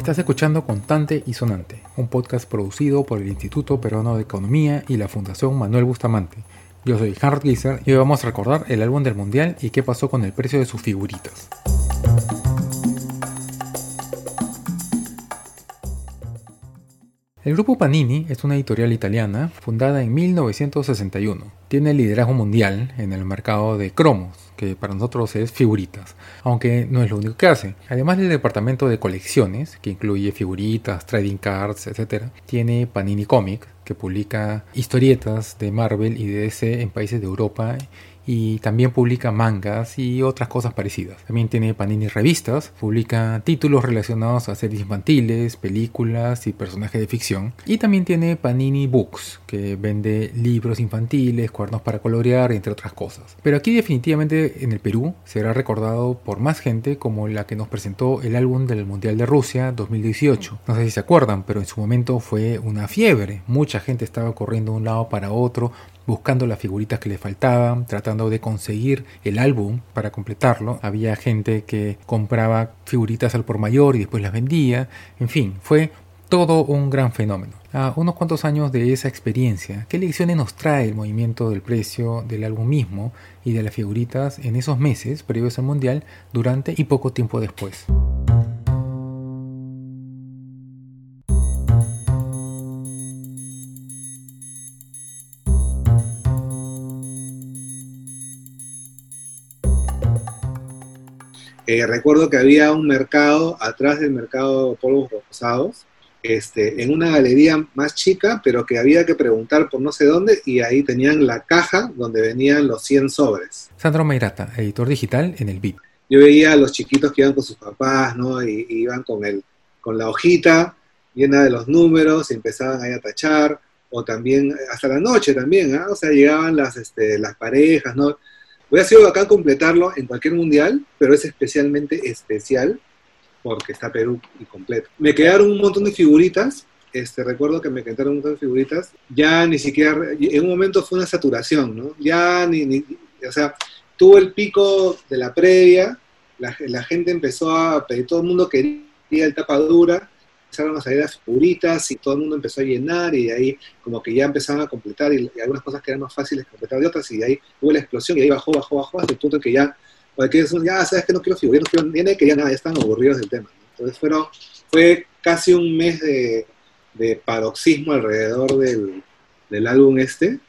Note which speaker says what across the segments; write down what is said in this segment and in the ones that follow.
Speaker 1: Estás escuchando Contante y Sonante, un podcast producido por el Instituto Peruano de Economía y la Fundación Manuel Bustamante. Yo soy Hart Gieser y hoy vamos a recordar el álbum del Mundial y qué pasó con el precio de sus figuritas. El grupo Panini es una editorial italiana fundada en 1961. Tiene liderazgo mundial en el mercado de cromos, que para nosotros es figuritas, aunque no es lo único que hace. Además del departamento de colecciones, que incluye figuritas, trading cards, etc., tiene Panini Comics, que publica historietas de Marvel y DC en países de Europa y también publica mangas y otras cosas parecidas. También tiene Panini Revistas, publica títulos relacionados a series infantiles, películas y personajes de ficción. Y también tiene Panini Books, que vende libros infantiles, cuadernos para colorear, entre otras cosas. Pero aquí definitivamente en el Perú será recordado por más gente como la que nos presentó el álbum del Mundial de Rusia 2018. No sé si se acuerdan, pero en su momento fue una fiebre. Mucha gente estaba corriendo de un lado para otro buscando las figuritas que le faltaban, tratando de conseguir el álbum para completarlo. Había gente que compraba figuritas al por mayor y después las vendía. En fin, fue todo un gran fenómeno. A unos cuantos años de esa experiencia, ¿qué lecciones nos trae el movimiento del precio del álbum mismo y de las figuritas en esos meses previos al mundial, durante y poco tiempo después?
Speaker 2: Eh, recuerdo que había un mercado atrás del mercado de polvos rosados, este, en una galería más chica, pero que había que preguntar por no sé dónde, y ahí tenían la caja donde venían los 100 sobres.
Speaker 1: Sandro Meirata, editor digital en el BIP.
Speaker 2: Yo veía a los chiquitos que iban con sus papás, ¿no? Y, iban con, el, con la hojita llena de los números y empezaban ahí a tachar, o también hasta la noche también, ¿ah? O sea, llegaban las, este, las parejas, ¿no? Hubiera sido acá completarlo en cualquier mundial, pero es especialmente especial porque está Perú y completo. Me quedaron un montón de figuritas. Este, recuerdo que me quedaron un montón de figuritas. Ya ni siquiera, en un momento fue una saturación, ¿no? Ya ni, ni o sea, tuvo el pico de la previa, la, la gente empezó a pedir, todo el mundo quería el tapadura, empezaron a salir las figuritas y todo el mundo empezó a llenar y de ahí como que ya empezaban a completar y, algunas cosas que eran más fáciles de completar de otras y de ahí hubo la explosión y ahí bajó, bajó, bajó hasta el punto que ya, que ya sabes que no quiero figuras, no quiero que ya nada, ya están aburridos del tema. Entonces fueron, fue casi un mes de, de paroxismo alrededor del, del álbum este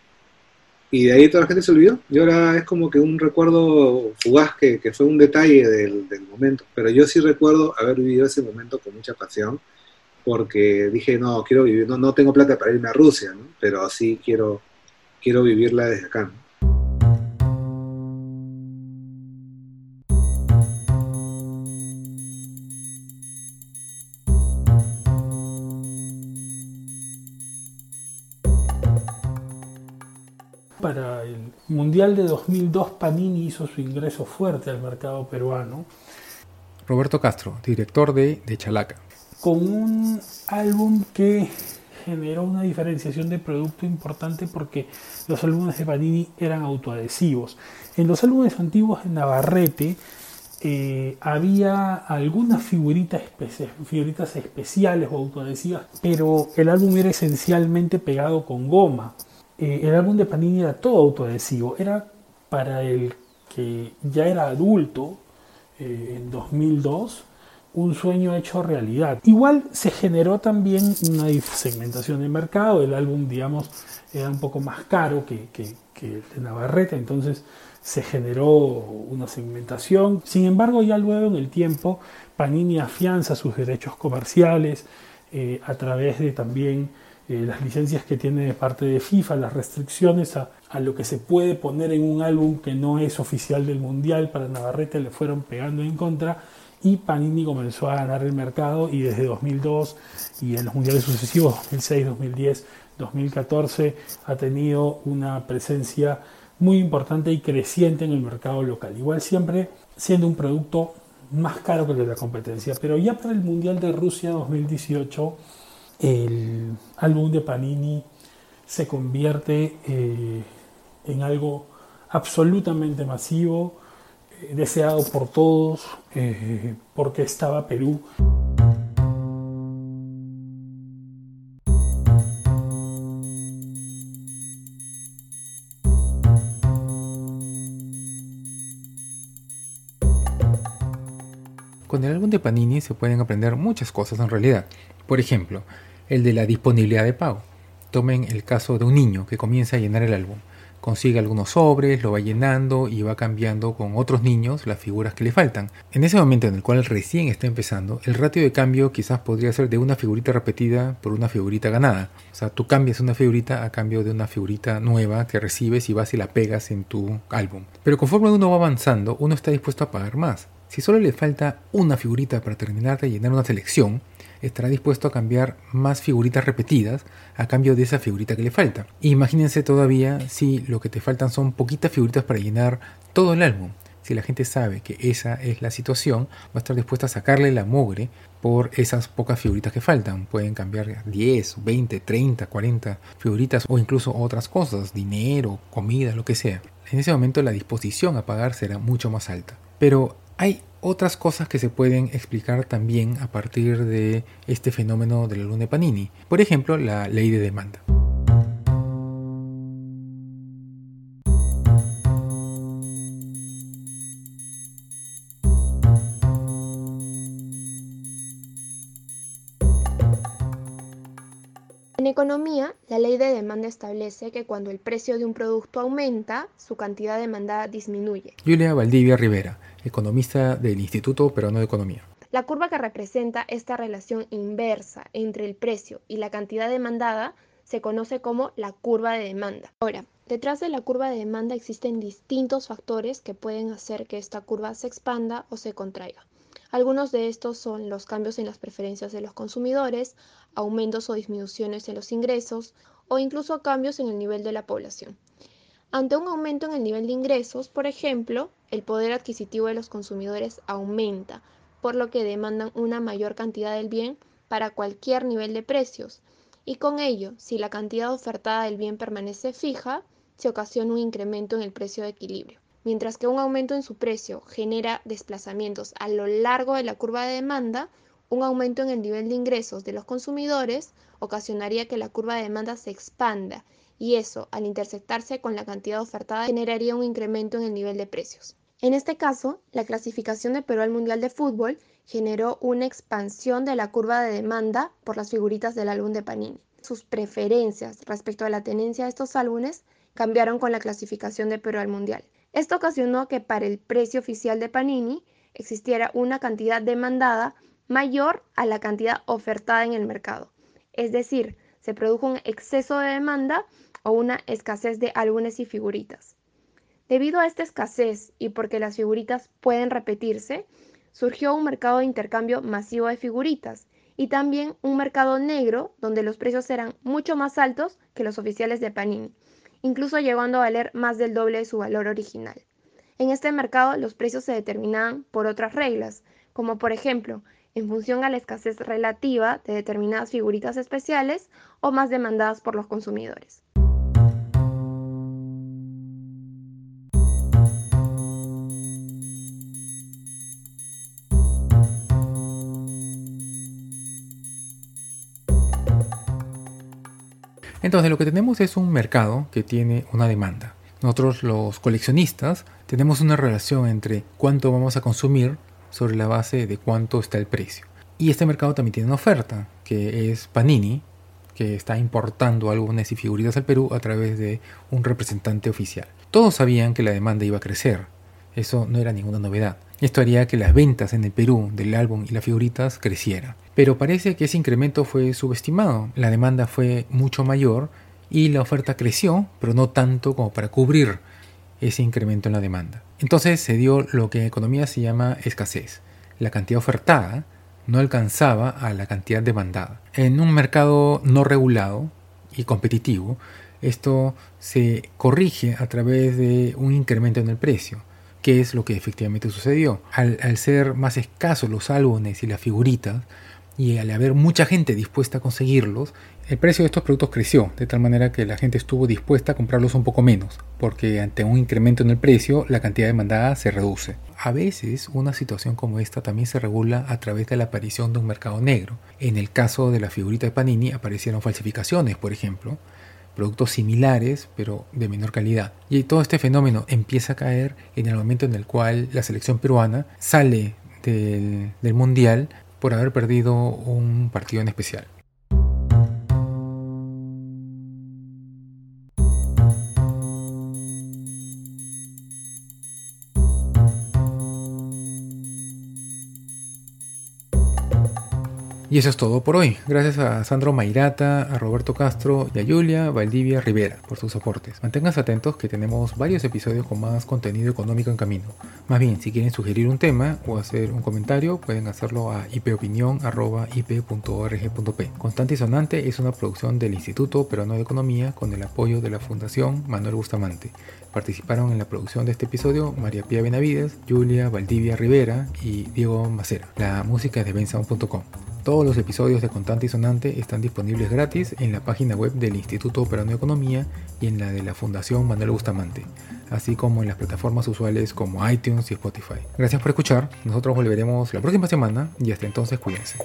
Speaker 2: y de ahí toda la gente se olvidó. Y ahora es como que un recuerdo fugaz que, que fue un detalle del, del, momento. Pero yo sí recuerdo haber vivido ese momento con mucha pasión porque dije, no, quiero vivir, no, no tengo plata para irme a Rusia, ¿no? pero sí quiero, quiero vivirla desde acá. ¿no?
Speaker 3: Para el Mundial de 2002, Panini hizo su ingreso fuerte al mercado peruano.
Speaker 1: Roberto Castro, director de, de Chalaca
Speaker 3: con un álbum que generó una diferenciación de producto importante porque los álbumes de Panini eran autoadhesivos. En los álbumes antiguos de Navarrete eh, había algunas figuritas, especiales o autoadhesivas, pero el álbum era esencialmente pegado con goma. Eh, el álbum de Panini era todo autoadhesivo, era para el que ya era adulto eh, en 2002 un sueño hecho realidad. Igual se generó también una segmentación de mercado, el álbum, digamos, era un poco más caro que, que, el de Navarrete, entonces se generó una segmentación. Sin embargo, ya luego en el tiempo, Panini afianza sus derechos comerciales eh, a través de también eh, las licencias que tiene de parte de FIFA, las restricciones a, a, lo que se puede poner en un álbum que no es oficial del Mundial, para Navarrete le fueron pegando en contra y Panini comenzó a ganar el mercado y desde 2002 y en los mundiales sucesivos 2006, 2010, 2014 ha tenido una presencia muy importante y creciente en el mercado local. Igual siempre siendo un producto más caro que el de la competencia, pero ya para el Mundial de Rusia 2018 el álbum de Panini se convierte eh, en algo absolutamente masivo, eh, deseado por todos, eh, porque estaba Perú.
Speaker 1: Con el álbum de Panini se pueden aprender muchas cosas en realidad. Por ejemplo, el de la disponibilidad de pago. Tomen el caso de un niño que comienza a llenar el álbum consigue algunos sobres, lo va llenando y va cambiando con otros niños las figuras que le faltan. En ese momento en el cual recién está empezando, el ratio de cambio quizás podría ser de una figurita repetida por una figurita ganada. O sea, tú cambias una figurita a cambio de una figurita nueva que recibes y vas y la pegas en tu álbum. Pero conforme uno va avanzando, uno está dispuesto a pagar más. Si solo le falta una figurita para terminar de llenar una selección, estará dispuesto a cambiar más figuritas repetidas a cambio de esa figurita que le falta. Imagínense todavía si lo que te faltan son poquitas figuritas para llenar todo el álbum. Si la gente sabe que esa es la situación, va a estar dispuesta a sacarle la mugre por esas pocas figuritas que faltan. Pueden cambiar 10, 20, 30, 40 figuritas o incluso otras cosas, dinero, comida, lo que sea. En ese momento la disposición a pagar será mucho más alta. Pero hay otras cosas que se pueden explicar también a partir de este fenómeno de la luna de Panini. Por ejemplo, la ley de demanda.
Speaker 4: En economía, la ley de demanda establece que cuando el precio de un producto aumenta, su cantidad demandada disminuye.
Speaker 1: Julia Valdivia Rivera, economista del Instituto Peruano de Economía.
Speaker 4: La curva que representa esta relación inversa entre el precio y la cantidad demandada se conoce como la curva de demanda. Ahora, detrás de la curva de demanda existen distintos factores que pueden hacer que esta curva se expanda o se contraiga. Algunos de estos son los cambios en las preferencias de los consumidores, aumentos o disminuciones en los ingresos o incluso cambios en el nivel de la población. Ante un aumento en el nivel de ingresos, por ejemplo, el poder adquisitivo de los consumidores aumenta, por lo que demandan una mayor cantidad del bien para cualquier nivel de precios. Y con ello, si la cantidad ofertada del bien permanece fija, se ocasiona un incremento en el precio de equilibrio. Mientras que un aumento en su precio genera desplazamientos a lo largo de la curva de demanda, un aumento en el nivel de ingresos de los consumidores ocasionaría que la curva de demanda se expanda y eso, al intersectarse con la cantidad ofertada, generaría un incremento en el nivel de precios. En este caso, la clasificación de Perú al Mundial de Fútbol generó una expansión de la curva de demanda por las figuritas del álbum de Panini. Sus preferencias respecto a la tenencia de estos álbumes cambiaron con la clasificación de Perú al Mundial. Esto ocasionó que para el precio oficial de Panini existiera una cantidad demandada mayor a la cantidad ofertada en el mercado. Es decir, se produjo un exceso de demanda o una escasez de álbumes y figuritas. Debido a esta escasez y porque las figuritas pueden repetirse, surgió un mercado de intercambio masivo de figuritas y también un mercado negro donde los precios eran mucho más altos que los oficiales de Panini, incluso llegando a valer más del doble de su valor original. En este mercado los precios se determinaban por otras reglas, como por ejemplo en función a la escasez relativa de determinadas figuritas especiales o más demandadas por los consumidores.
Speaker 1: Entonces lo que tenemos es un mercado que tiene una demanda. Nosotros los coleccionistas tenemos una relación entre cuánto vamos a consumir sobre la base de cuánto está el precio. Y este mercado también tiene una oferta, que es Panini, que está importando álbumes y figuritas al Perú a través de un representante oficial. Todos sabían que la demanda iba a crecer, eso no era ninguna novedad. Esto haría que las ventas en el Perú del álbum y las figuritas crecieran. Pero parece que ese incremento fue subestimado. La demanda fue mucho mayor y la oferta creció, pero no tanto como para cubrir ese incremento en la demanda. Entonces se dio lo que en economía se llama escasez. La cantidad ofertada no alcanzaba a la cantidad demandada. En un mercado no regulado y competitivo, esto se corrige a través de un incremento en el precio qué es lo que efectivamente sucedió. Al, ser más escasos los álbumes y las figuritas, y al haber mucha gente dispuesta a conseguirlos, el precio de estos productos creció, de tal manera que la gente estuvo dispuesta a comprarlos un poco menos, porque ante un incremento en el precio, la cantidad demandada se reduce. A veces una situación como esta también se regula a través de la aparición de un mercado negro. En el caso de la figurita de Panini aparecieron falsificaciones, por ejemplo, productos similares pero de menor calidad. Y todo este fenómeno empieza a caer en el momento en el cual la selección peruana sale del, del Mundial por haber perdido un partido en especial. Y eso es todo por hoy. Gracias a Sandro Mairata, a Roberto Castro y a Julia Valdivia Rivera por sus aportes. Manténganse atentos que tenemos varios episodios con más contenido económico en camino. Más bien, si quieren sugerir un tema o hacer un comentario, pueden hacerlo a ipopinión.ip.org.p. Constante y Sonante es una producción del Instituto Peruano de Economía con el apoyo de la Fundación Manuel Bustamante. Participaron en la producción de este episodio María Pía Benavides, Julia Valdivia Rivera y Diego Macera. La música es de bensound.com. Todos los episodios de Contante y Sonante están disponibles gratis en la página web del Instituto Operano de Economía y en la de la Fundación Manuel Bustamante, así como en las plataformas usuales como iTunes y Spotify. Gracias por escuchar, nosotros volveremos la próxima semana y hasta entonces cuídense.